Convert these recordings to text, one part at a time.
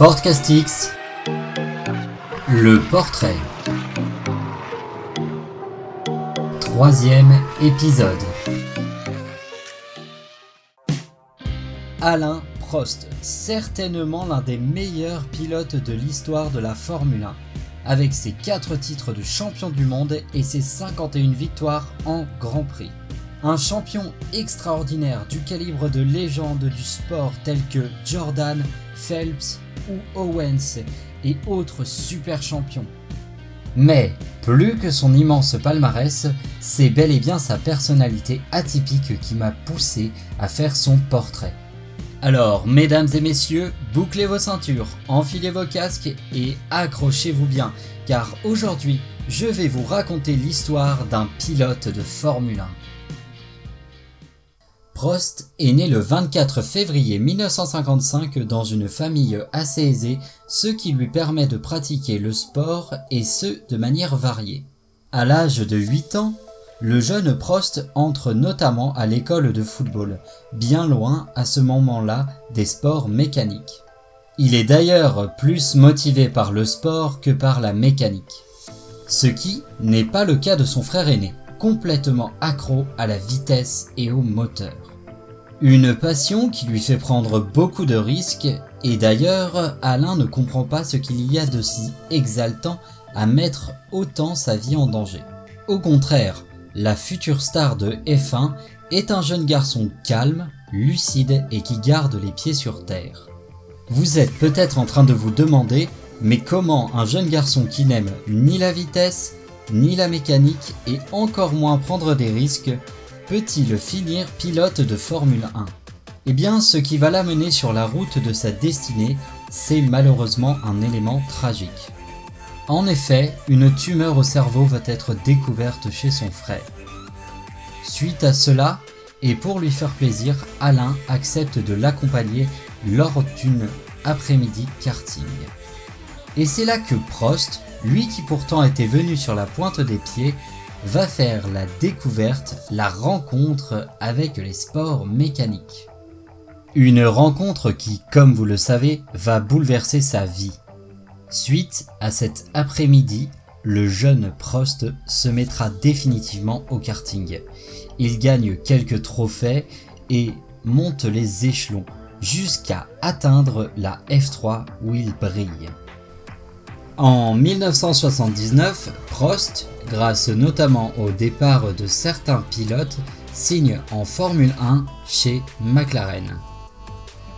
Sportcastix, le portrait. Troisième épisode. Alain Prost, certainement l'un des meilleurs pilotes de l'histoire de la Formule 1, avec ses 4 titres de champion du monde et ses 51 victoires en Grand Prix. Un champion extraordinaire du calibre de légendes du sport tels que Jordan, Phelps ou Owens et autres super champions. Mais, plus que son immense palmarès, c'est bel et bien sa personnalité atypique qui m'a poussé à faire son portrait. Alors, mesdames et messieurs, bouclez vos ceintures, enfilez vos casques et accrochez-vous bien, car aujourd'hui, je vais vous raconter l'histoire d'un pilote de Formule 1. Prost est né le 24 février 1955 dans une famille assez aisée, ce qui lui permet de pratiquer le sport et ce de manière variée. À l'âge de 8 ans, le jeune Prost entre notamment à l'école de football, bien loin à ce moment-là des sports mécaniques. Il est d'ailleurs plus motivé par le sport que par la mécanique. Ce qui n'est pas le cas de son frère aîné, complètement accro à la vitesse et au moteur. Une passion qui lui fait prendre beaucoup de risques, et d'ailleurs, Alain ne comprend pas ce qu'il y a de si exaltant à mettre autant sa vie en danger. Au contraire, la future star de F1 est un jeune garçon calme, lucide et qui garde les pieds sur terre. Vous êtes peut-être en train de vous demander, mais comment un jeune garçon qui n'aime ni la vitesse, ni la mécanique et encore moins prendre des risques peut-il finir pilote de Formule 1 Eh bien, ce qui va l'amener sur la route de sa destinée, c'est malheureusement un élément tragique. En effet, une tumeur au cerveau va être découverte chez son frère. Suite à cela, et pour lui faire plaisir, Alain accepte de l'accompagner lors d'une après-midi karting. Et c'est là que Prost, lui qui pourtant était venu sur la pointe des pieds, va faire la découverte, la rencontre avec les sports mécaniques. Une rencontre qui, comme vous le savez, va bouleverser sa vie. Suite à cet après-midi, le jeune Prost se mettra définitivement au karting. Il gagne quelques trophées et monte les échelons jusqu'à atteindre la F3 où il brille. En 1979, Prost, grâce notamment au départ de certains pilotes, signe en Formule 1 chez McLaren.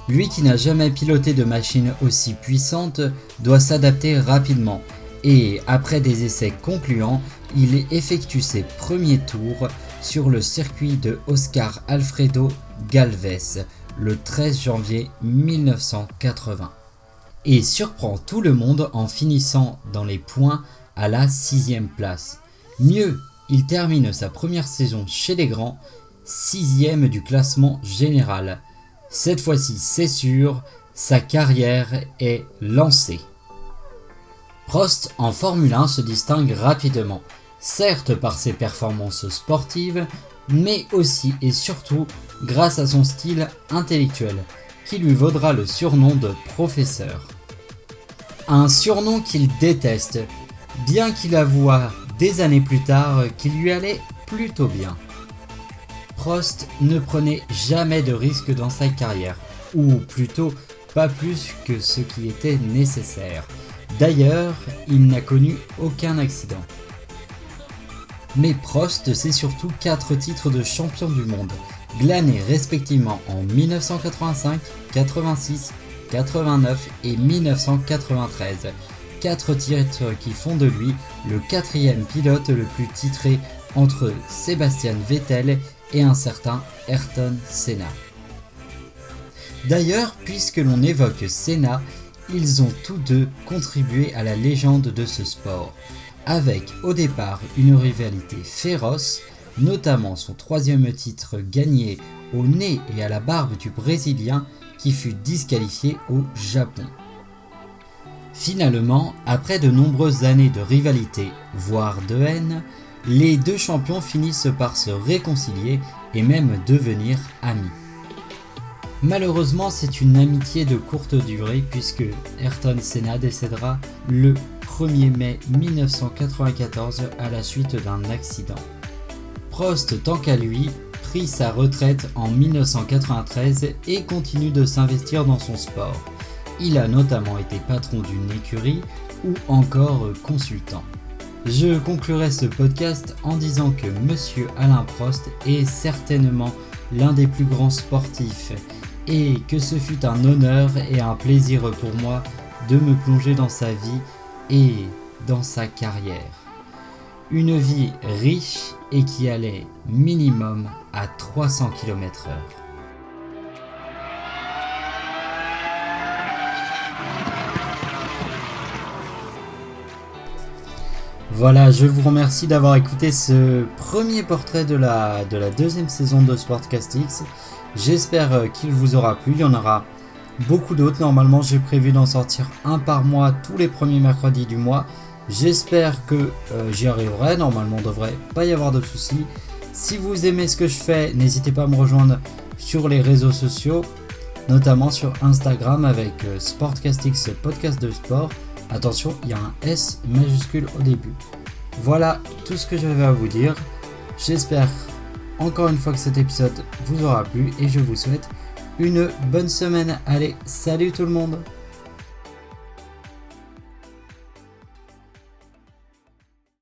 Lui qui n'a jamais piloté de machine aussi puissante doit s'adapter rapidement et après des essais concluants, il effectue ses premiers tours sur le circuit de Oscar Alfredo Galvez le 13 janvier 1980 et surprend tout le monde en finissant dans les points à la sixième place. Mieux, il termine sa première saison chez les grands, sixième du classement général. Cette fois-ci, c'est sûr, sa carrière est lancée. Prost en Formule 1 se distingue rapidement, certes par ses performances sportives, mais aussi et surtout grâce à son style intellectuel qui lui vaudra le surnom de professeur. Un surnom qu'il déteste, bien qu'il avoua des années plus tard qu'il lui allait plutôt bien. Prost ne prenait jamais de risques dans sa carrière, ou plutôt pas plus que ce qui était nécessaire. D'ailleurs, il n'a connu aucun accident. Mais Prost, c'est surtout 4 titres de champion du monde, glanés respectivement en 1985, 86, 89 et 1993. Quatre titres qui font de lui le quatrième pilote le plus titré entre Sébastien Vettel et un certain Ayrton Senna. D'ailleurs, puisque l'on évoque Senna, ils ont tous deux contribué à la légende de ce sport, avec au départ une rivalité féroce, notamment son troisième titre gagné au nez et à la barbe du Brésilien qui fut disqualifié au Japon. Finalement, après de nombreuses années de rivalité, voire de haine, les deux champions finissent par se réconcilier et même devenir amis. Malheureusement, c'est une amitié de courte durée puisque Ayrton Senna décédera le 1er mai 1994 à la suite d'un accident. Prost, tant qu'à lui, prit sa retraite en 1993 et continue de s'investir dans son sport. Il a notamment été patron d'une écurie ou encore consultant. Je conclurai ce podcast en disant que Monsieur Alain Prost est certainement l'un des plus grands sportifs et que ce fut un honneur et un plaisir pour moi de me plonger dans sa vie et dans sa carrière. Une vie riche et qui allait minimum à 300 km/h. Voilà, je vous remercie d'avoir écouté ce premier portrait de la, de la deuxième saison de Sportcastix. J'espère euh, qu'il vous aura plu, il y en aura beaucoup d'autres. Normalement, j'ai prévu d'en sortir un par mois tous les premiers mercredis du mois. J'espère que euh, j'y arriverai. Normalement, il ne devrait pas y avoir de soucis. Si vous aimez ce que je fais, n'hésitez pas à me rejoindre sur les réseaux sociaux, notamment sur Instagram avec euh, Sportcastix podcast de sport. Attention, il y a un S majuscule au début. Voilà tout ce que j'avais à vous dire. J'espère encore une fois que cet épisode vous aura plu et je vous souhaite une bonne semaine. Allez, salut tout le monde